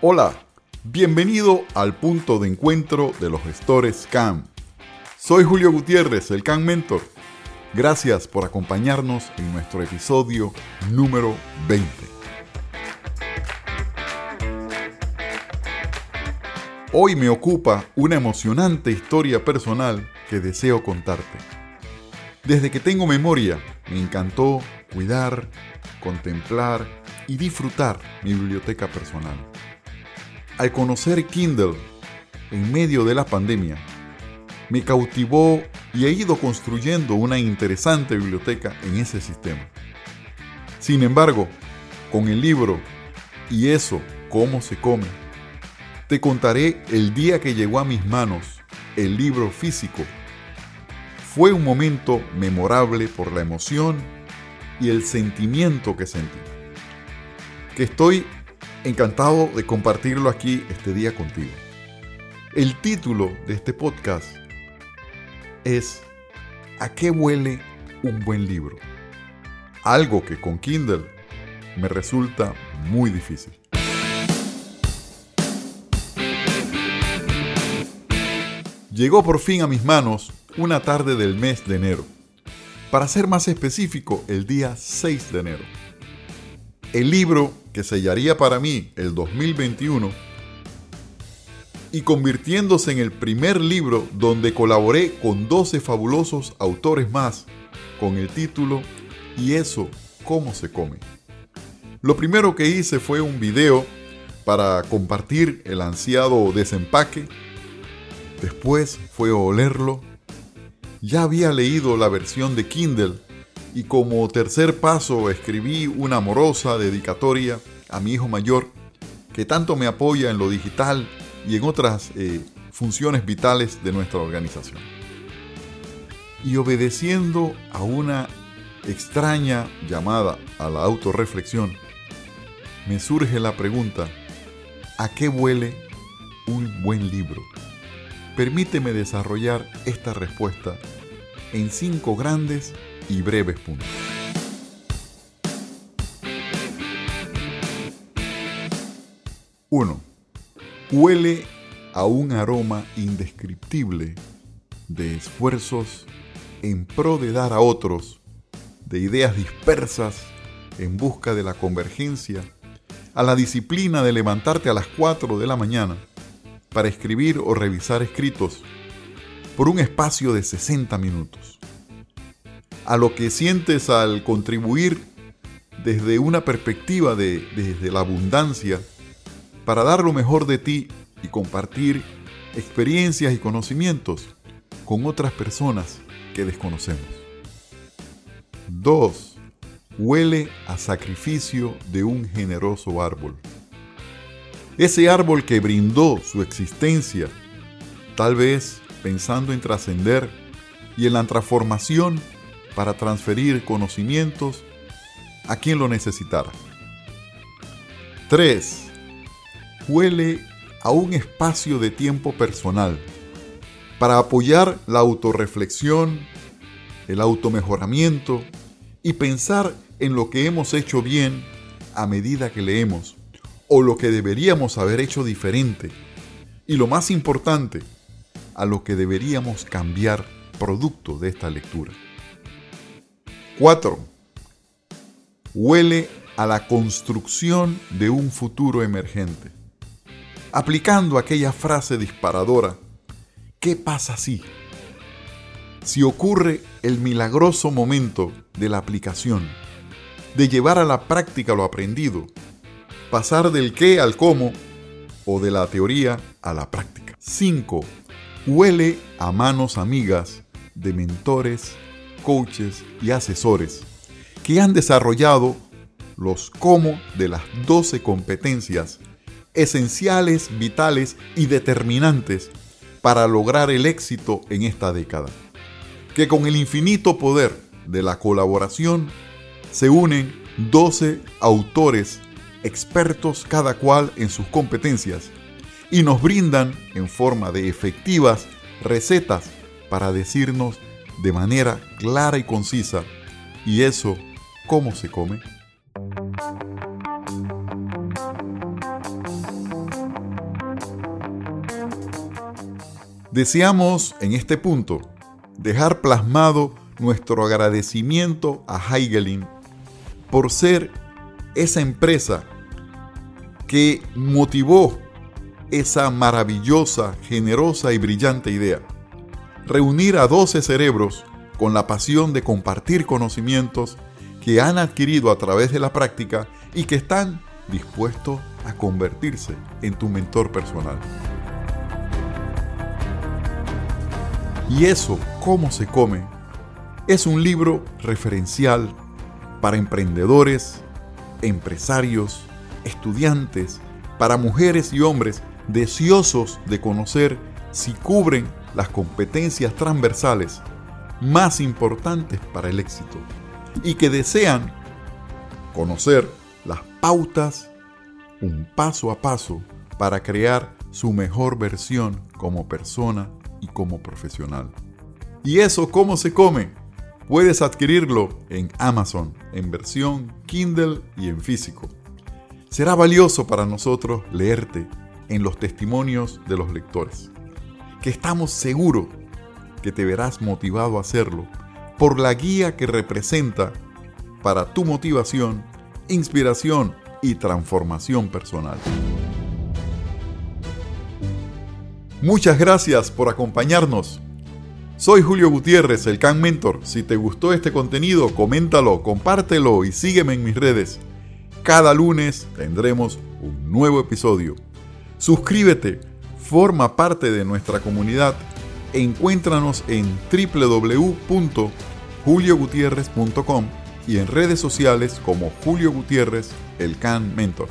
Hola, bienvenido al punto de encuentro de los gestores CAM. Soy Julio Gutiérrez, el CAM Mentor. Gracias por acompañarnos en nuestro episodio número 20. Hoy me ocupa una emocionante historia personal que deseo contarte. Desde que tengo memoria, me encantó cuidar, contemplar y disfrutar mi biblioteca personal. Al conocer Kindle en medio de la pandemia, me cautivó y he ido construyendo una interesante biblioteca en ese sistema. Sin embargo, con el libro y eso, cómo se come, te contaré el día que llegó a mis manos el libro físico. Fue un momento memorable por la emoción y el sentimiento que sentí. Que estoy encantado de compartirlo aquí este día contigo. El título de este podcast es ¿A qué huele un buen libro? Algo que con Kindle me resulta muy difícil. Llegó por fin a mis manos una tarde del mes de enero. Para ser más específico, el día 6 de enero. El libro que sellaría para mí el 2021 y convirtiéndose en el primer libro donde colaboré con 12 fabulosos autores más con el título ¿Y eso cómo se come? Lo primero que hice fue un video para compartir el ansiado desempaque. Después fue olerlo. Ya había leído la versión de Kindle y como tercer paso escribí una amorosa dedicatoria a mi hijo mayor que tanto me apoya en lo digital y en otras eh, funciones vitales de nuestra organización. Y obedeciendo a una extraña llamada a la autorreflexión, me surge la pregunta, ¿a qué huele un buen libro? Permíteme desarrollar esta respuesta en cinco grandes y breves puntos. 1 huele a un aroma indescriptible de esfuerzos en pro de dar a otros, de ideas dispersas en busca de la convergencia, a la disciplina de levantarte a las 4 de la mañana para escribir o revisar escritos por un espacio de 60 minutos, a lo que sientes al contribuir desde una perspectiva de desde la abundancia para dar lo mejor de ti y compartir experiencias y conocimientos con otras personas que desconocemos. 2. Huele a sacrificio de un generoso árbol. Ese árbol que brindó su existencia, tal vez pensando en trascender y en la transformación para transferir conocimientos a quien lo necesitara. 3 huele a un espacio de tiempo personal para apoyar la autorreflexión, el automejoramiento y pensar en lo que hemos hecho bien a medida que leemos o lo que deberíamos haber hecho diferente y lo más importante, a lo que deberíamos cambiar producto de esta lectura. 4. Huele a la construcción de un futuro emergente aplicando aquella frase disparadora, ¿qué pasa si? Si ocurre el milagroso momento de la aplicación, de llevar a la práctica lo aprendido, pasar del qué al cómo o de la teoría a la práctica. 5. Huele a manos amigas de mentores, coaches y asesores que han desarrollado los cómo de las 12 competencias esenciales, vitales y determinantes para lograr el éxito en esta década. Que con el infinito poder de la colaboración se unen 12 autores expertos cada cual en sus competencias y nos brindan en forma de efectivas recetas para decirnos de manera clara y concisa. ¿Y eso cómo se come? Deseamos en este punto dejar plasmado nuestro agradecimiento a Heigelin por ser esa empresa que motivó esa maravillosa, generosa y brillante idea. Reunir a 12 cerebros con la pasión de compartir conocimientos que han adquirido a través de la práctica y que están dispuestos a convertirse en tu mentor personal. Y eso, ¿cómo se come? Es un libro referencial para emprendedores, empresarios, estudiantes, para mujeres y hombres deseosos de conocer si cubren las competencias transversales más importantes para el éxito y que desean conocer las pautas un paso a paso para crear su mejor versión como persona y como profesional. ¿Y eso cómo se come? Puedes adquirirlo en Amazon en versión Kindle y en físico. Será valioso para nosotros leerte en los testimonios de los lectores, que estamos seguros que te verás motivado a hacerlo por la guía que representa para tu motivación, inspiración y transformación personal. Muchas gracias por acompañarnos. Soy Julio Gutiérrez, el Can Mentor. Si te gustó este contenido, coméntalo, compártelo y sígueme en mis redes. Cada lunes tendremos un nuevo episodio. Suscríbete, forma parte de nuestra comunidad encuéntranos en www.juliogutierrez.com y en redes sociales como Julio Gutiérrez, el Can Mentor.